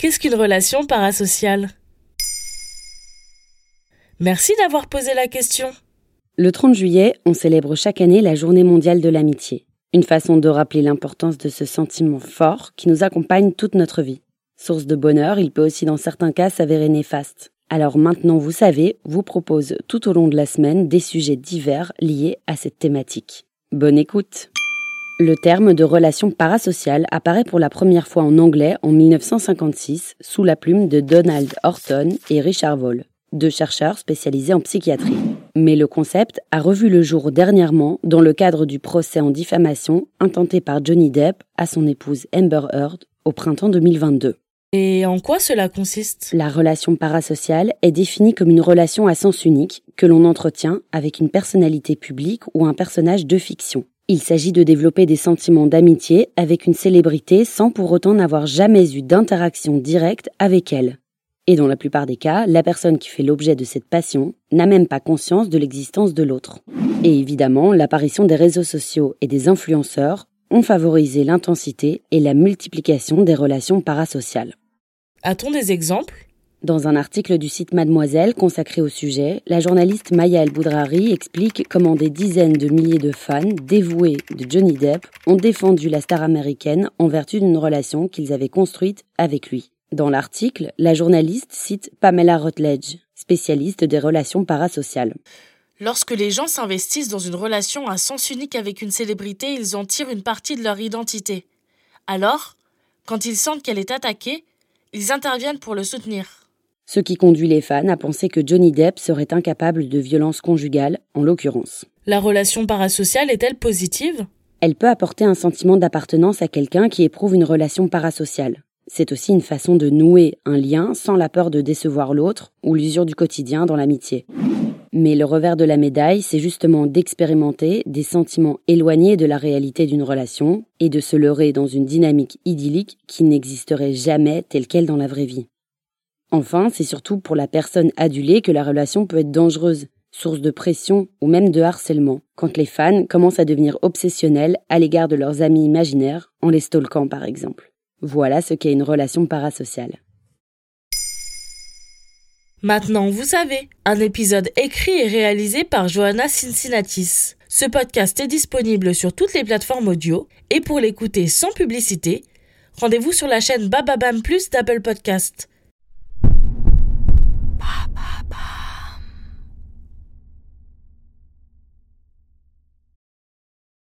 Qu'est-ce qu'une relation parasociale? Merci d'avoir posé la question. Le 30 juillet, on célèbre chaque année la Journée mondiale de l'amitié. Une façon de rappeler l'importance de ce sentiment fort qui nous accompagne toute notre vie. Source de bonheur, il peut aussi dans certains cas s'avérer néfaste. Alors maintenant vous savez, vous propose tout au long de la semaine des sujets divers liés à cette thématique. Bonne écoute Le terme de relation parasociale apparaît pour la première fois en anglais en 1956 sous la plume de Donald Horton et Richard Voll, deux chercheurs spécialisés en psychiatrie. Mais le concept a revu le jour dernièrement dans le cadre du procès en diffamation intenté par Johnny Depp à son épouse Amber Heard au printemps 2022. Et en quoi cela consiste? La relation parasociale est définie comme une relation à sens unique que l'on entretient avec une personnalité publique ou un personnage de fiction. Il s'agit de développer des sentiments d'amitié avec une célébrité sans pour autant n'avoir jamais eu d'interaction directe avec elle. Et dans la plupart des cas, la personne qui fait l'objet de cette passion n'a même pas conscience de l'existence de l'autre. Et évidemment, l'apparition des réseaux sociaux et des influenceurs ont favorisé l'intensité et la multiplication des relations parasociales. A-t-on des exemples? Dans un article du site Mademoiselle consacré au sujet, la journaliste Maya El Boudrari explique comment des dizaines de milliers de fans dévoués de Johnny Depp ont défendu la star américaine en vertu d'une relation qu'ils avaient construite avec lui. Dans l'article, la journaliste cite Pamela Rutledge, spécialiste des relations parasociales. Lorsque les gens s'investissent dans une relation à sens unique avec une célébrité, ils en tirent une partie de leur identité. Alors, quand ils sentent qu'elle est attaquée, ils interviennent pour le soutenir. Ce qui conduit les fans à penser que Johnny Depp serait incapable de violence conjugale, en l'occurrence. La relation parasociale est-elle positive? Elle peut apporter un sentiment d'appartenance à quelqu'un qui éprouve une relation parasociale. C'est aussi une façon de nouer un lien sans la peur de décevoir l'autre ou l'usure du quotidien dans l'amitié. Mais le revers de la médaille, c'est justement d'expérimenter des sentiments éloignés de la réalité d'une relation et de se leurrer dans une dynamique idyllique qui n'existerait jamais telle qu'elle dans la vraie vie. Enfin, c'est surtout pour la personne adulée que la relation peut être dangereuse, source de pression ou même de harcèlement, quand les fans commencent à devenir obsessionnels à l'égard de leurs amis imaginaires, en les stalkant par exemple. Voilà ce qu'est une relation parasociale. Maintenant, vous savez, un épisode écrit et réalisé par Johanna Cincinnatis. Ce podcast est disponible sur toutes les plateformes audio et pour l'écouter sans publicité, rendez-vous sur la chaîne Bababam Plus d'Apple Podcast.